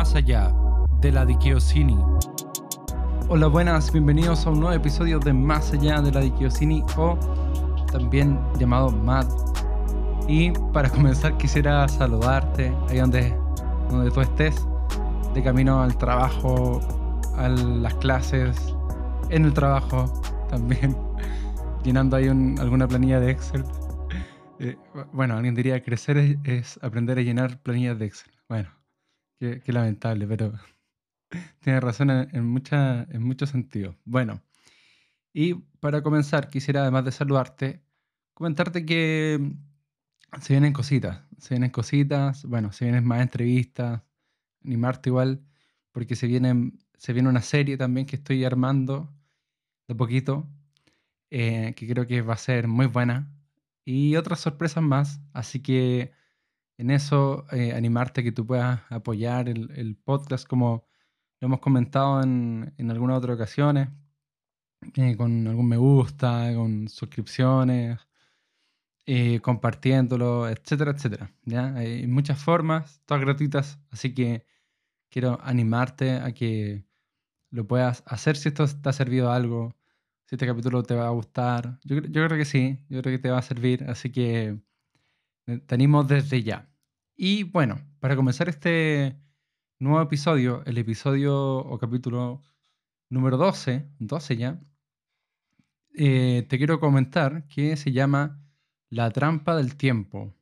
más allá de la Dikiosini. Hola, buenas, bienvenidos a un nuevo episodio de Más allá de la Dikiosini o también llamado MAD. Y para comenzar quisiera saludarte ahí donde, donde tú estés, de camino al trabajo, a las clases, en el trabajo también, llenando ahí alguna planilla de Excel. Eh, bueno, alguien diría crecer es, aprender a llenar planillas de Excel. Bueno, qué, lamentable, pero tiene razón en, en muchos sentidos. Bueno, y para comenzar, quisiera además de saludarte, comentarte que se vienen cositas, se vienen cositas, bueno, se vienen más entrevistas, animarte igual, porque se, vienen, se viene una serie también que estoy armando de poquito, eh, que creo que va a ser muy buena y otras sorpresas más. Así que en eso, eh, animarte a que tú puedas apoyar el, podcast como lo hemos comentado en, en algunas otras ocasiones, eh, con algún me gusta, con suscripciones, eh, compartiéndolo, etcétera, etcétera. ¿ya? Hay muchas formas, todas gratuitas, así que quiero animarte a que lo puedas hacer si esto te ha servido algo, si este capítulo te va a gustar. Yo, yo creo que sí, yo creo que te va a servir, así que te animo desde ya. Y bueno, para comenzar este nuevo episodio, el episodio o capítulo número 12, 12 ya, eh, te quiero comentar que se llama La trampa del tiempo.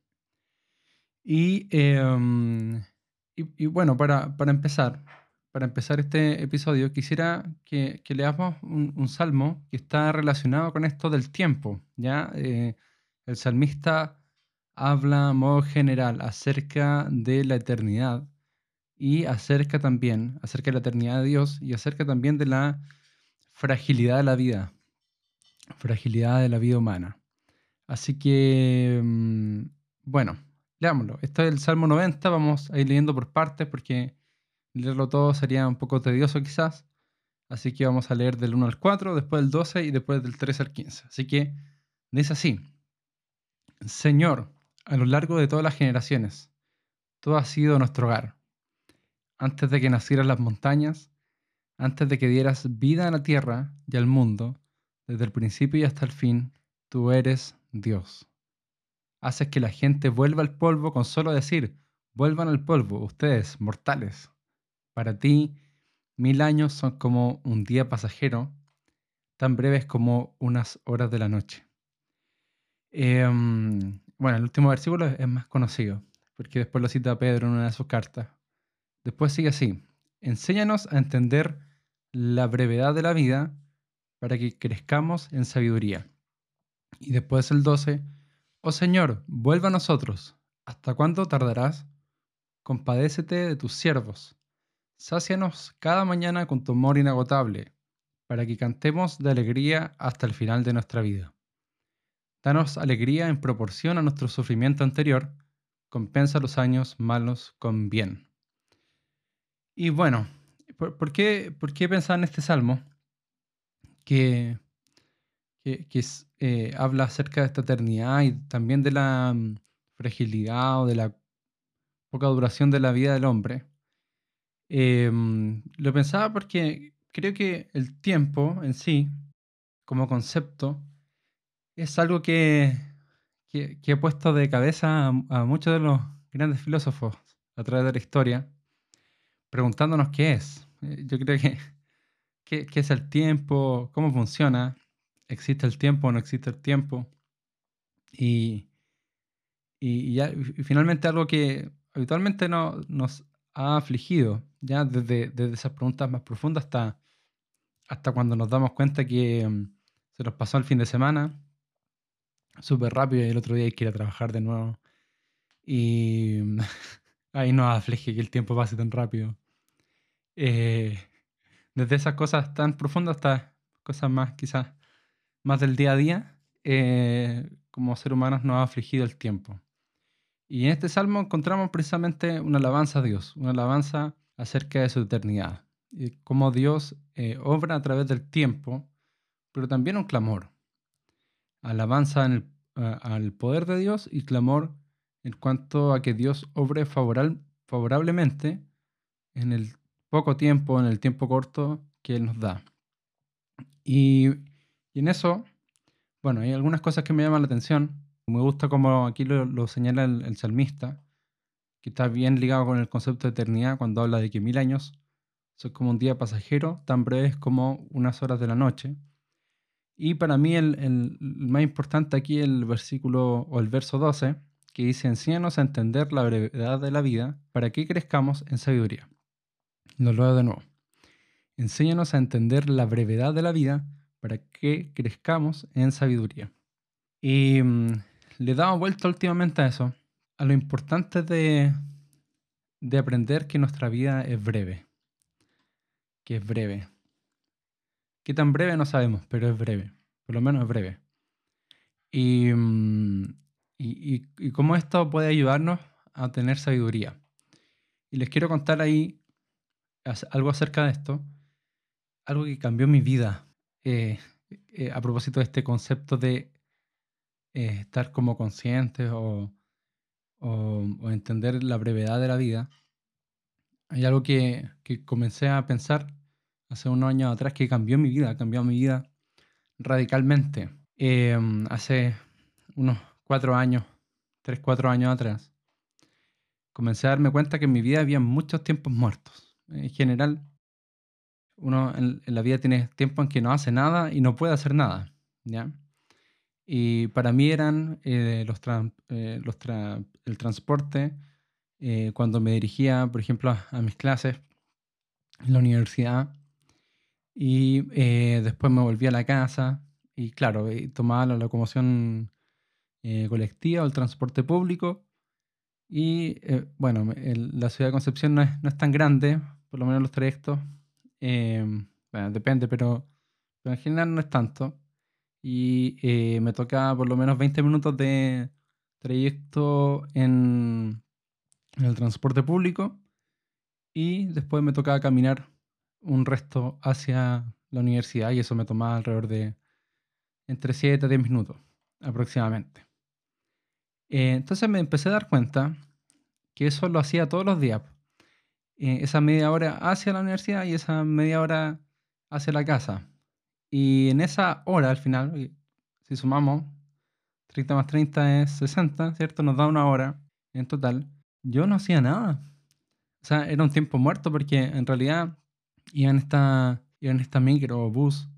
Y, em, y, bueno, para, para empezar, para empezar este episodio, quisiera que, leamos un, salmo que está relacionado con esto del tiempo. ¿ya? Eh, el salmista habla a modo general acerca de la eternidad y acerca también, acerca de la eternidad de Dios y acerca también de la fragilidad de la vida, fragilidad de la vida humana. Así que, mm, bueno, leámoslo. Este es el Salmo 90, vamos a ir leyendo por partes porque Leerlo todo sería un poco tedioso quizás, así que vamos a leer del 1 al 4, después del 12 y después del 3 al 15. Así que dice así, Señor, a lo largo de todas las generaciones, tú has sido nuestro hogar. Antes de que nacieran las montañas, antes de que dieras vida a la tierra y al mundo, desde el principio y hasta el fin, tú eres Dios. Haces que la gente vuelva al polvo con solo decir, vuelvan al polvo, ustedes, mortales. Para ti, mil años son como un día pasajero, tan breves como unas horas de la noche. Em, bueno, el último versículo es más conocido, porque después lo cita Pedro en una de sus cartas. Después sigue así, enséñanos a entender la brevedad de la vida para que crezcamos en sabiduría. Y después el 12, oh Señor, vuelva a nosotros. ¿Hasta cuándo tardarás? Compadécete de tus siervos Sácianos cada mañana con tu amor inagotable, para que cantemos de alegría hasta el final de nuestra vida. Danos alegría en proporción a nuestro sufrimiento anterior, compensa los años malos con bien. Y bueno, ¿por, qué, por qué pensar en este salmo que, que, eh, habla acerca de esta eternidad y también de la mm, fragilidad o de la poca duración de la vida del hombre? Em, lo pensaba porque creo que el tiempo en sí, como concepto, es algo que, que, ha puesto de cabeza a, muchos de los grandes filósofos a través de la historia, preguntándonos qué es. Eh, yo creo que qué, es el tiempo, cómo funciona, existe el tiempo o no existe el tiempo. Y, y, ya, y finalmente algo que habitualmente no, nos ha afligido, ya desde, desde esas preguntas más profundas hasta, hasta cuando nos damos cuenta que mm, se nos pasó el fin de semana súper rápido y el otro día hay trabajar de nuevo. Y ahí nos aflige que el tiempo pase tan rápido. Eh, desde esas cosas tan profundas hasta cosas más, quizás, más del día a día, eh, como ser humanos nos ha afligido el tiempo. Y en este salmo encontramos precisamente una alabanza a Dios, una alabanza acerca de su eternidad, y cómo Dios eh, obra a través del tiempo, pero también un clamor. Alabanza al poder de Dios y clamor en cuanto a que Dios obre favorablemente en el poco tiempo, en el tiempo corto que Él nos da. Y, en eso, bueno, hay algunas cosas que me llaman la atención. Me gusta como aquí lo, señala el, salmista, que está bien ligado con el concepto de eternidad cuando habla de que mil años son como un día pasajero, tan breves como unas horas de la noche. Y para mí el, más importante aquí el versículo o el verso 12, que dice, enséñanos a entender la brevedad de la vida para que crezcamos en sabiduría. Lo leo de nuevo. Enséñanos a entender la brevedad de la vida para que crezcamos en sabiduría. Y mm, le he dado vuelta últimamente a eso, a lo importante de, de aprender que nuestra vida es breve. Que es breve. Qué tan breve no sabemos, pero es breve. Por lo menos es breve. Y, mm, y, y, cómo esto puede ayudarnos a tener sabiduría. Y les quiero contar ahí algo acerca de esto, algo que cambió mi vida eh, eh, a propósito de este concepto de eh, estar como conscientes o, o, entender la brevedad de la vida. Hay algo que, que comencé a pensar hace unos años atrás que cambió mi vida, cambió mi vida radicalmente. Em, hace unos cuatro años, tres, cuatro años atrás, comencé a darme cuenta que en mi vida había muchos tiempos muertos en general, uno en, la vida tiene tiempo en que no hace nada y no puede hacer nada, ¿ya? Y para mí eran eh, los, eh, los el transporte eh, cuando me dirigía, por ejemplo, a, mis clases en la universidad y después me volví a la casa y claro, tomaba la locomoción colectiva o el transporte público y bueno, la ciudad de Concepción no es, no es tan grande, por lo menos los trayectos. Eh, bueno, depende, pero, en general no es tanto. Y eh, me toca por lo menos 20 minutos de trayecto en, el transporte público. Y después me tocaba caminar un resto hacia la universidad y eso me tomaba alrededor de entre 7 a 10 minutos aproximadamente. Eh, entonces me empecé a dar cuenta que eso lo hacía todos los días. Eh, esa media hora hacia la universidad y esa media hora hacia la casa. Y en esa hora, al final, si sumamos 30 más 30 es 60, ¿cierto? Nos da una hora en total. Yo no hacía nada. O sea, era un tiempo muerto porque en realidad iba en esta, iba en esta micro o bus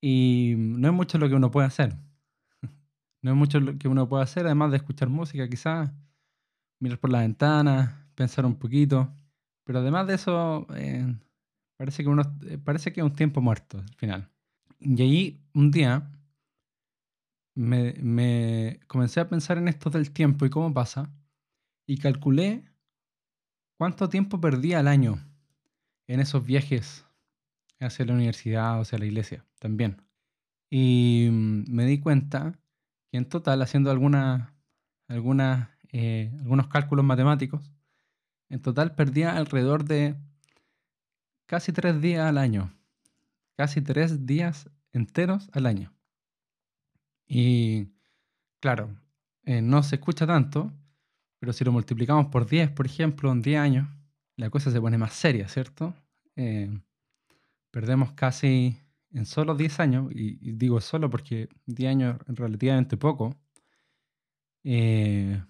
y no es mucho lo que uno puede hacer. No es mucho lo que uno puede hacer, además de escuchar música, quizás, mirar por la ventana, pensar un poquito. Pero además de eso, eh, parece, que uno, eh, parece que es un tiempo muerto al final. Y ahí un día me, me, comencé a pensar en esto del tiempo y cómo pasa. Y calculé cuánto tiempo perdía al año en esos viajes hacia la universidad o hacia la iglesia también. Y mm, me di cuenta que en total, haciendo eh, algunos cálculos matemáticos, en total perdía alrededor de casi tres días al año. Casi tres días enteros al año. Y claro, eh, no se escucha tanto, pero si lo multiplicamos por 10, por ejemplo, en 10 años, la cosa se pone más seria, ¿cierto? Eh, perdemos casi en solo 10 años, y, digo solo porque 10 años relativamente poco, eh,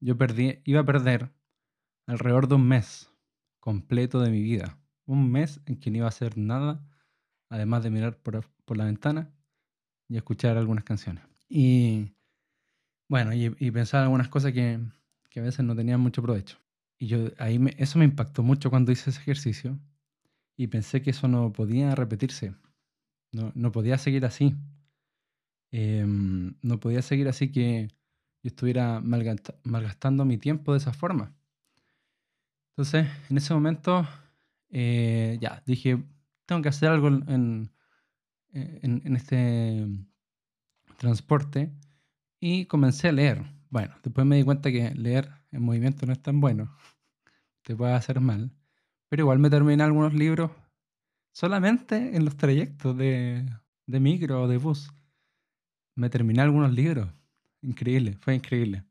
yo perdí, iba a perder alrededor de un mes completo de mi vida. Un mes en que no iba a hacer nada, además de mirar por, la ventana y escuchar algunas canciones. Y bueno, y, pensar algunas cosas que, a veces no tenían mucho provecho. Y yo ahí eso me impactó mucho cuando hice ese ejercicio y pensé que eso no podía repetirse. No, podía seguir así. Em, no podía seguir así que yo estuviera malgastando mi tiempo de esa forma. Entonces, en ese momento, eh, ya, dije, tengo que hacer algo en, en, este transporte y comencé a leer. Bueno, después me di cuenta que leer en movimiento no es tan bueno, te puede hacer mal, pero igual me terminé algunos libros solamente en los trayectos de, de micro o de bus. Me terminé algunos libros, increíble, fue increíble.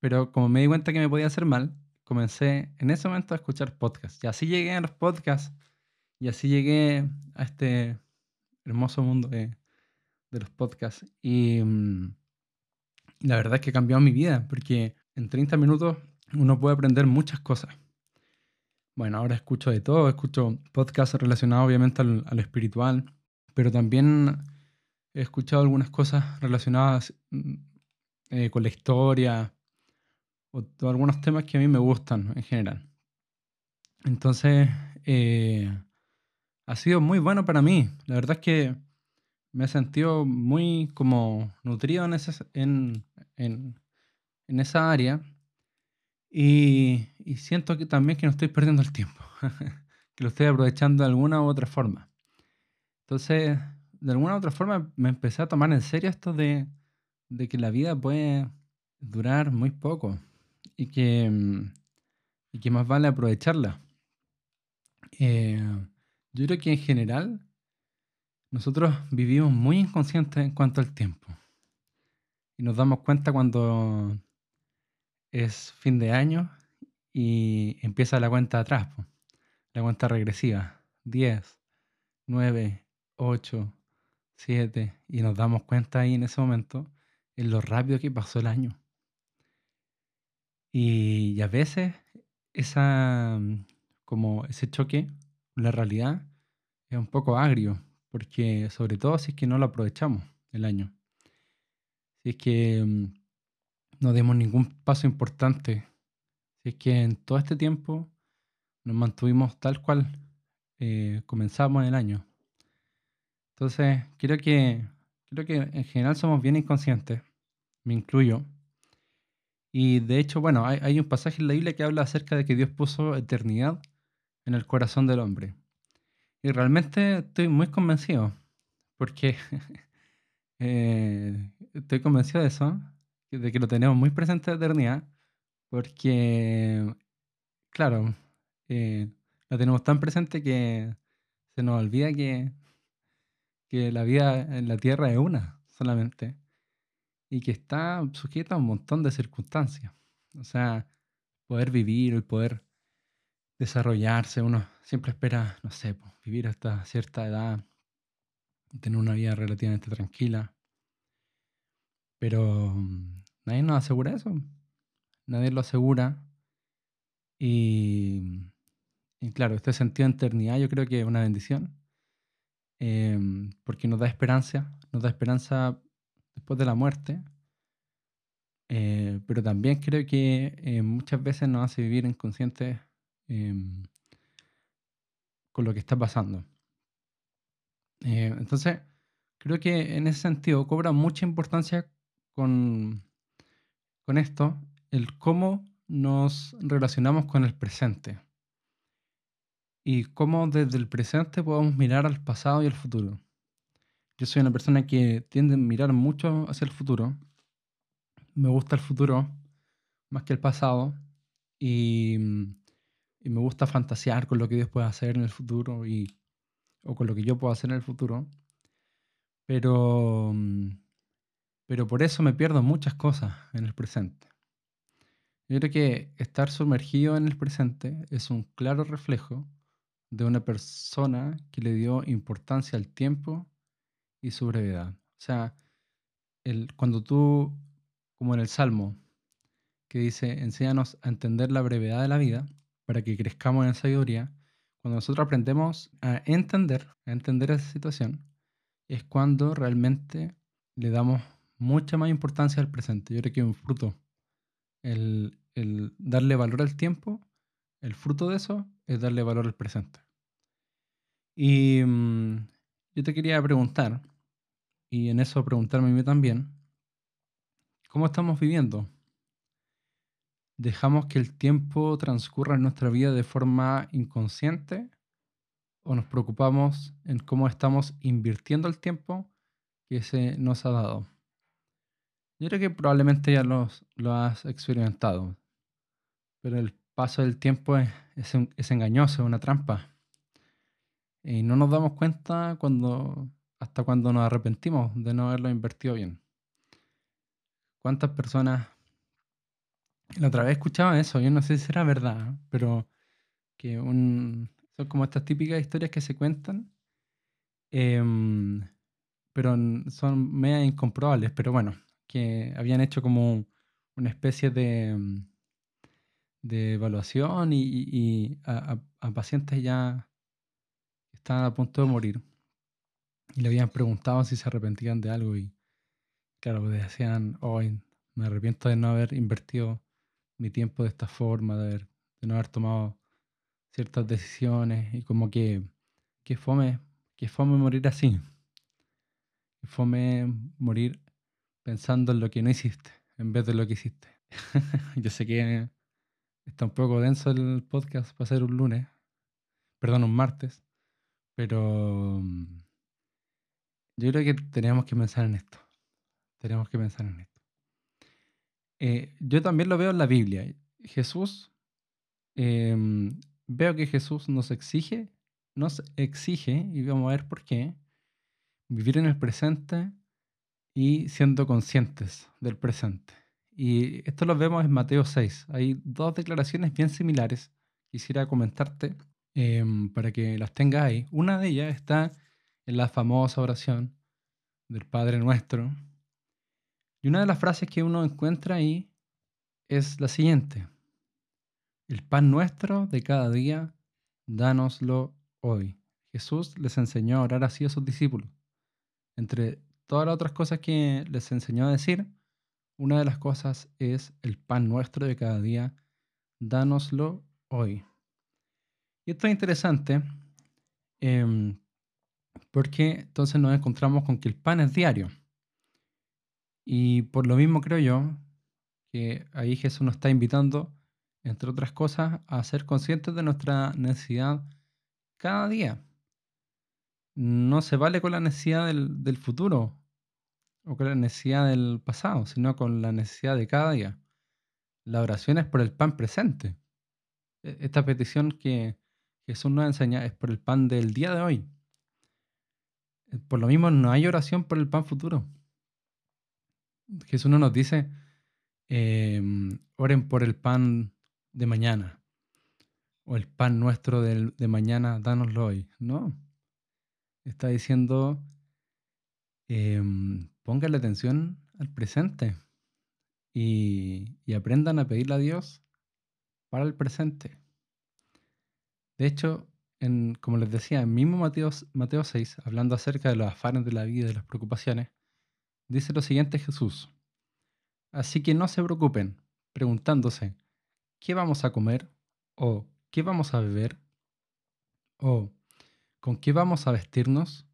Pero como me di cuenta que me podía hacer mal, comencé en ese momento a escuchar podcasts. Y así llegué a los podcasts y así llegué a este hermoso mundo de, los podcasts. Y, mm, la verdad es que cambió mi vida porque en 30 minutos uno puede aprender muchas cosas. Bueno, ahora escucho de todo, escucho podcasts relacionados obviamente al, al espiritual, pero también he escuchado algunas cosas relacionadas mm, eh, con la historia o, algunos temas que a mí me gustan en general. Entonces, eh, ha sido muy bueno para mí. La verdad es que me he sentido muy como nutrido en, en, en esa área y, siento que también que no estoy perdiendo el tiempo, que lo estoy aprovechando de alguna u otra forma. Entonces, de alguna u otra forma me empecé a tomar en serio esto de, de que la vida puede durar muy poco y que, mm, y que más vale aprovecharla. Eh, yo creo que en general nosotros vivimos muy inconscientes en cuanto al tiempo. Y nos damos cuenta cuando es fin de año y empieza la cuenta atrás, la cuenta regresiva. 10, 9, 8, 7. Y nos damos cuenta ahí en ese momento en lo rápido que pasó el año. Y, a veces esa, como ese choque, la realidad, es un poco agrio, porque sobre todo si es que no lo aprovechamos el año. Si es que mm, no demos ningún paso importante, es que en todo este tiempo nos mantuvimos tal cual eh, comenzamos el año. Entonces, creo que, creo que en general somos bien inconscientes, me incluyo. Y de hecho, bueno, hay, hay un pasaje en la Biblia que habla acerca de que Dios puso eternidad en el corazón del hombre. Y realmente estoy muy convencido, porque eh, estoy convencido de eso, de que lo tenemos muy presente de eternidad, porque, claro, eh, lo tenemos tan presente que se nos olvida que, que la vida en la tierra es una solamente y que está sujeta a un montón de circunstancias. O sea, poder vivir, el poder desarrollarse, uno siempre espera, no sé, vivir hasta cierta edad, tener una vida relativamente tranquila. Pero mm, nadie nos asegura eso. Nadie lo asegura. Y, y claro, este sentido de eternidad yo creo que es una bendición. Em, porque nos da esperanza, nos da esperanza después de la muerte. Eh, pero también creo que eh, muchas veces nos hace vivir inconscientes con lo que está pasando. Eh, entonces, creo que en ese sentido cobra mucha importancia con, con esto el cómo nos relacionamos con el presente y cómo desde el presente podemos mirar al pasado y al futuro. Yo soy una persona que tiende a mirar mucho hacia el futuro. Me gusta el futuro más que el pasado. Y, me gusta fantasear con lo que Dios puede hacer en el futuro y, o con lo que yo puedo hacer en el futuro. Pero, pero por eso me pierdo muchas cosas en el presente. Yo creo que estar sumergido en el presente es un claro reflejo de una persona que le dio importancia al tiempo y su brevedad. O sea, el, cuando tú, como en el Salmo, que dice, enséñanos a entender la brevedad de la vida para que crezcamos en sabiduría, cuando nosotros aprendemos a entender, a entender esa situación, es cuando realmente le damos mucha más importancia al presente. Yo creo que un fruto, el, darle valor al tiempo, el fruto de eso es darle valor al presente. Y mm, yo te quería preguntar, y en eso preguntarme a mí también, ¿cómo estamos viviendo? ¿Dejamos que el tiempo transcurra en nuestra vida de forma inconsciente? ¿O nos preocupamos en cómo estamos invirtiendo el tiempo que se nos ha dado? Yo creo que probablemente ya lo has experimentado, pero el paso del tiempo es, engañoso, es una trampa. Y no nos damos cuenta cuando, hasta cuando nos arrepentimos de no haberlo invertido bien. ¿Cuántas personas La otra vez escuchaba eso, yo no sé si era verdad, pero que un, son como estas típicas historias que se cuentan, em, pero son media incomprobables, pero bueno, que habían hecho como una especie de, em, de evaluación y, a, pacientes ya que estaban a punto de morir y le habían preguntado si se arrepentían de algo y claro, pues decían, hoy me arrepiento de no haber invertido mi tiempo de esta forma, de, haber, no haber tomado ciertas decisiones y como que, que fome, que fome morir así. Que fome morir pensando en lo que no hiciste en vez de lo que hiciste. Yo sé que está un poco denso el podcast para ser un lunes, perdón, un martes, pero mm, yo creo que tenemos que pensar en esto. Tenemos que pensar en esto. Eh, yo también lo veo en la Biblia. Jesús, em, veo que Jesús nos exige, nos exige, y vamos a ver por qué, vivir en el presente y siendo conscientes del presente. Y esto lo vemos en Mateo 6. Hay dos declaraciones bien similares. Quisiera comentarte em, para que las tengas ahí. Una de ellas está en la famosa oración del Padre Nuestro, y una de las frases que uno encuentra ahí es la siguiente. El pan nuestro de cada día, dánoslo hoy. Jesús les enseñó a orar así a sus discípulos. Entre todas las otras cosas que les enseñó a decir, una de las cosas es el pan nuestro de cada día, dánoslo hoy. Y esto es interesante em, porque entonces nos encontramos con que el pan es diario. Y por lo mismo creo yo que ahí Jesús nos está invitando, entre otras cosas, a ser conscientes de nuestra necesidad cada día. No se vale con la necesidad del, futuro o con la necesidad del pasado, sino con la necesidad de cada día. La oración es por el pan presente. E, esta petición que Jesús nos enseña es por el pan del día de hoy. Por lo mismo, no hay oración por el pan futuro. Jesús no nos dice, em, oren por el pan de mañana o el pan nuestro de mañana, dánoslo hoy. No. Está diciendo, eh, pónganle atención al presente y, aprendan a pedirle a Dios para el presente. De hecho, como les decía, en mismo Mateo, Mateo 6, hablando acerca de los afanes de la vida y de las preocupaciones, dice lo siguiente Jesús. Así que no se preocupen preguntándose, ¿qué vamos a comer? ¿O qué vamos a beber? ¿O con qué vamos a vestirnos?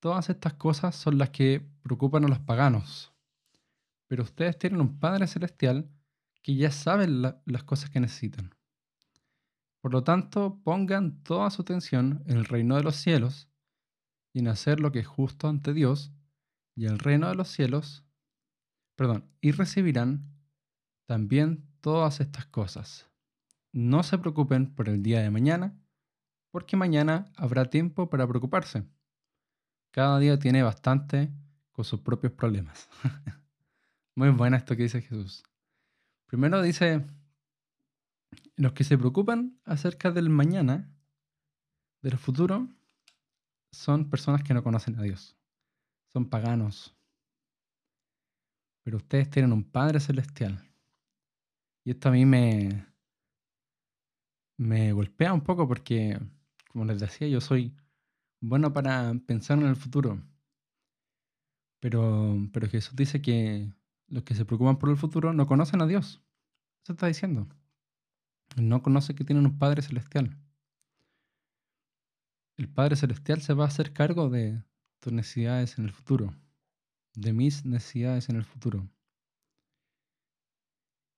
Todas estas cosas son las que preocupan a los paganos. Pero ustedes tienen un Padre Celestial que ya sabe las cosas que necesitan. Por lo tanto, pongan toda su atención en el reino de los cielos y en hacer lo que es justo ante Dios y el reino de los cielos, perdón, y recibirán también todas estas cosas. No se preocupen por el día de mañana, porque mañana habrá tiempo para preocuparse. Cada día tiene bastante con sus propios problemas. Muy bueno esto que dice Jesús. Primero dice, los que se preocupan acerca del mañana, del futuro, son personas que no conocen a Dios son paganos. Pero ustedes tienen un Padre Celestial. Y esto a mí me, me golpea un poco porque, como les decía, yo soy bueno para pensar en el futuro. Pero, pero Jesús dice que los que se preocupan por el futuro no conocen a Dios. Eso está diciendo. No conoce que tienen un Padre Celestial. El Padre Celestial se va a hacer cargo de, tus necesidades en el futuro, de mis necesidades en el futuro.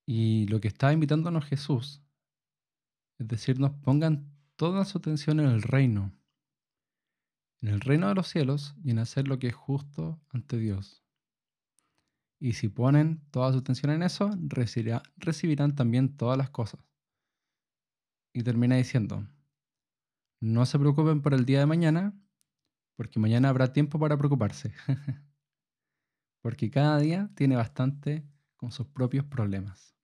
Y lo que está invitándonos Jesús es decirnos, pongan toda su atención en el reino, en el reino de los cielos y en hacer lo que es justo ante Dios. Y si ponen toda su atención en eso, recibirán también todas las cosas. Y termina diciendo, no se preocupen por el día de mañana, porque mañana habrá tiempo para preocuparse. porque cada día tiene bastante con sus propios problemas.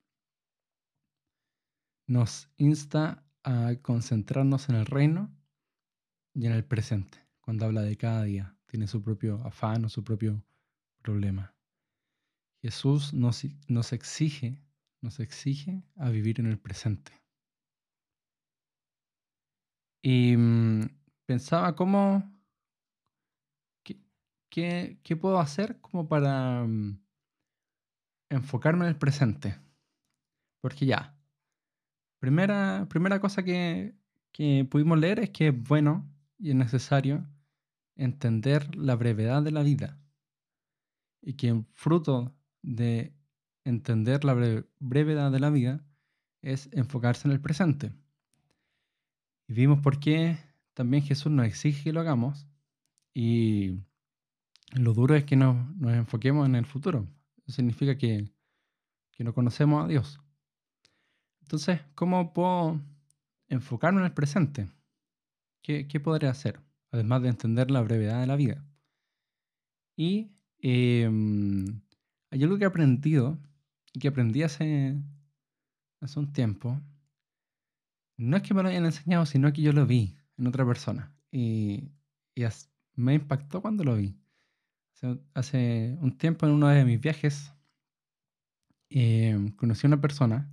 nos insta a concentrarnos en el reino y en el presente, cuando habla de cada día. Tiene su propio afán o su propio problema. Jesús nos, nos exige, nos exige a vivir en el presente. Y mm, pensaba cómo, qué, qué, puedo hacer como para mm, enfocarme en el presente. Porque ya, primera, primera cosa que, que pudimos leer es que es bueno y es necesario entender la brevedad de la vida y que fruto de entender la brevedad de la vida es enfocarse en el presente. Y vimos por qué también Jesús nos exige que lo hagamos y lo duro es que nos, nos enfoquemos en el futuro. Eso significa que, que no conocemos a Dios. Entonces, ¿cómo puedo enfocarme en el presente? ¿Qué, qué podré hacer? Además de entender la brevedad de la vida. Y em, hay algo que he aprendido, y que aprendí hace, hace un tiempo. No es que me lo hayan enseñado, sino que yo lo vi en otra persona. Y, y me impactó cuando lo vi. Hace, un tiempo en uno de mis viajes em, conocí a una persona,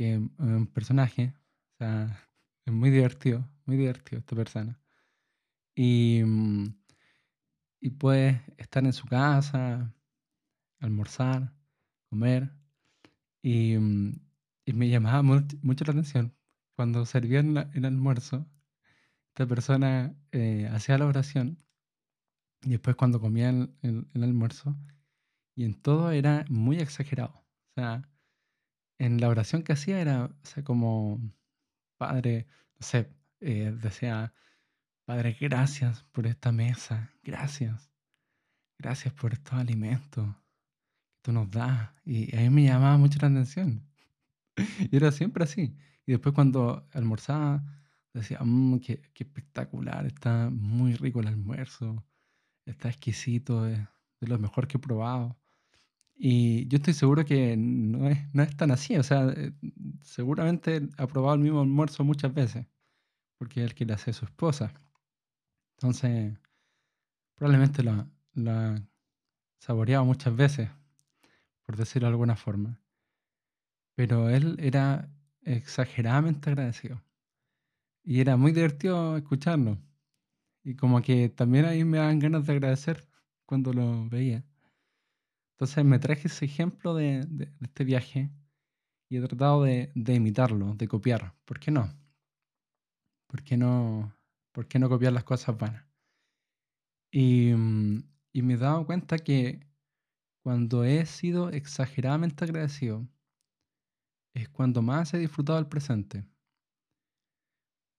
que un personaje, o sea, es muy divertido, muy divertido esta persona. Y, mm, y puede estar en su casa, almorzar, comer. Y, mm, y me llamaba mucho la atención cuando servían el almuerzo, esta persona eh, hacía la oración y después cuando comía el, almuerzo, y en todo era muy exagerado. O sea, en la oración que hacía era, como, Padre, no eh, decía, Padre, gracias por esta mesa, gracias, gracias por estos alimentos, tú nos das. Y a mí me llamaba mucho la atención. y era siempre así. Y después cuando almorzaba, decía, mmm, qué, espectacular, está muy rico el almuerzo, está exquisito, es de lo mejor que he probado. Y yo estoy seguro que no es, no es tan así, o sea, eh, seguramente ha probado el mismo almuerzo muchas veces, porque es el que le hace a su esposa. Entonces, probablemente lo ha saboreado muchas veces por decirlo de alguna forma. Pero él era exageradamente agradecido. Y era muy divertido escucharlo. Y como que también ahí me dan ganas de agradecer cuando lo veía. Entonces me traje ese ejemplo de, este viaje y he tratado de, imitarlo, de copiar. ¿Por qué no? ¿Por qué no, por qué no copiar las cosas? Y, mm, y me he dado cuenta que cuando he sido exageradamente agradecido, es cuando más he disfrutado el presente.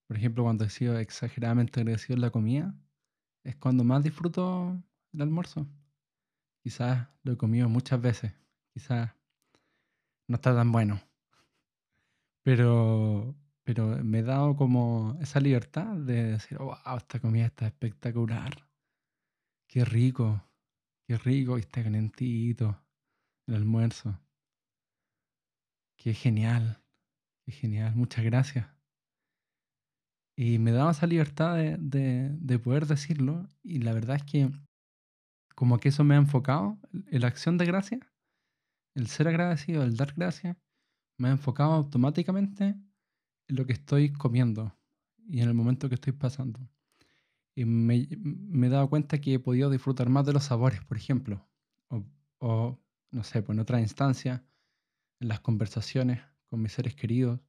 Por ejemplo, cuando he sido exageradamente agradecido en la comida, es cuando más disfruto el almuerzo. Quizás lo he comido muchas veces, quizás no está tan bueno. Pero, pero me he dado como esa libertad de decir, wow, esta comida está espectacular. Qué rico. Qué rico y está calentito el almuerzo. Qué genial, qué genial, muchas gracias. Y me daba esa libertad de, poder decirlo y la verdad es que como que eso me ha enfocado, la acción de gracia, el ser agradecido, el dar gracias, me ha enfocado automáticamente en lo que estoy comiendo y en el momento que estoy pasando. Y me, he dado cuenta que he podido disfrutar más de los sabores, por ejemplo. O, no sé, pues en otra instancia, en las conversaciones con mis seres queridos.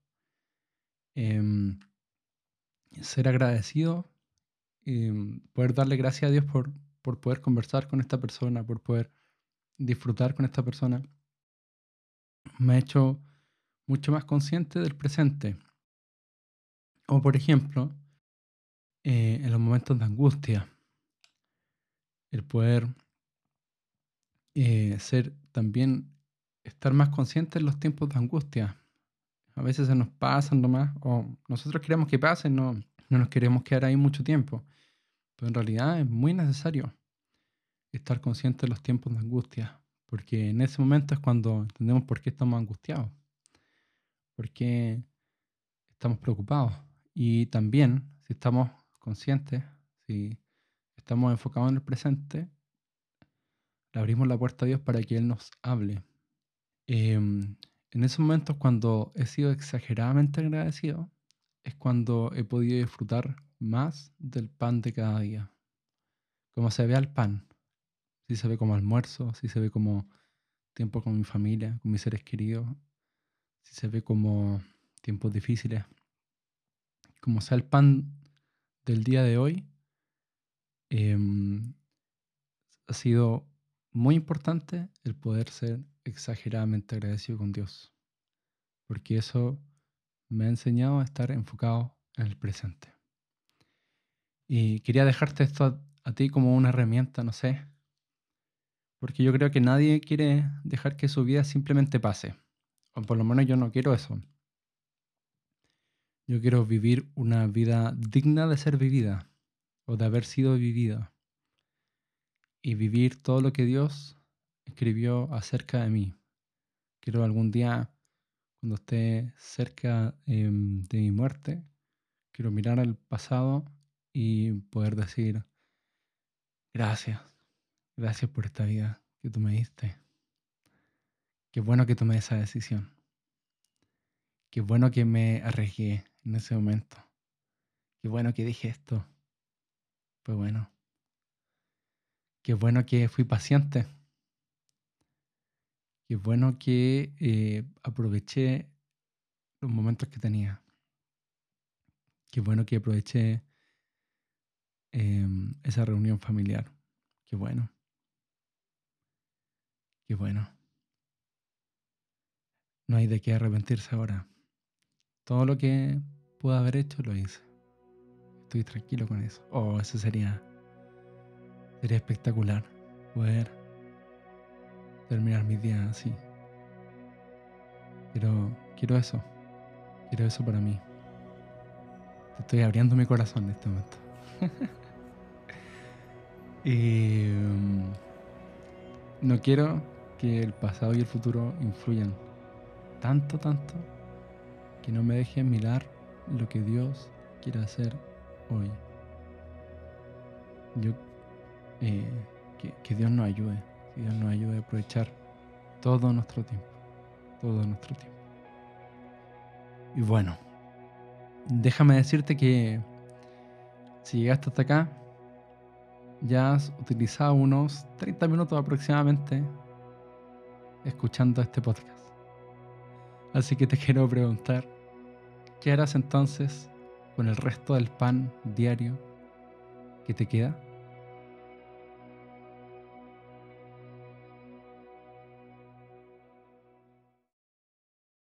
Em, ser agradecido y poder darle gracias a Dios por, por poder conversar con esta persona, por poder disfrutar con esta persona, me ha hecho mucho más consciente del presente. O por ejemplo, eh, en los momentos de angustia. El poder eh, ser también, estar más consciente en los tiempos de angustia. A veces se nos pasan nomás, o nosotros queremos que pasen, no, no nos queremos quedar ahí mucho tiempo. Pero en realidad es muy necesario estar consciente de los tiempos de angustia, porque en ese momento es cuando entendemos por qué estamos angustiados. ¿Por qué estamos preocupados? Y también, si estamos conscientes, si estamos enfocados en el presente, le abrimos la puerta a Dios para que Él nos hable. Em, en esos momentos cuando he sido exageradamente agradecido, es cuando he podido disfrutar más del pan de cada día. Como se ve al pan. Si se ve como almuerzo, si se ve como tiempo con mi familia, con mis seres queridos, si se ve como tiempos difíciles. Como sea el pan del día de hoy, em, ha sido muy importante el poder ser exageradamente agradecido con Dios, porque eso me ha enseñado a estar enfocado en el presente. Y quería dejarte esto a, ti como una herramienta, no sé, porque yo creo que nadie quiere dejar que su vida simplemente pase, o por lo menos yo no quiero eso. Yo quiero vivir una vida digna de ser vivida o de haber sido vivida y vivir todo lo que Dios escribió acerca de mí. Quiero algún día, cuando esté cerca em, de mi muerte, quiero mirar al pasado y poder decir, gracias, gracias por esta vida que tú me diste. Qué bueno que tomé esa decisión. Qué bueno que me arriesgué en ese momento. Qué bueno que dije esto. Fue bueno. Qué bueno que fui paciente. Qué bueno que eh, aproveché los momentos que tenía. Qué bueno que aproveché em, esa reunión familiar. Qué bueno. Qué bueno. No hay de qué arrepentirse ahora. Todo lo que pude haber hecho lo hice. Estoy tranquilo con eso. Oh, eso sería Sería espectacular poder terminar mis días así. Pero quiero eso. Quiero eso para mí. Te estoy abriendo mi corazón en este momento. mm, no quiero que el pasado y el futuro influyan tanto, tanto, que no me dejen mirar lo que Dios quiere hacer hoy. Yo eh, que, Dios nos ayude, que Dios nos ayude a aprovechar todo nuestro tiempo, todo nuestro tiempo. Y bueno, déjame decirte que si llegaste hasta acá, has utilizado unos 30 minutos aproximadamente escuchando este podcast. Así que te quiero preguntar, ¿qué harás entonces con el resto del pan diario que te queda?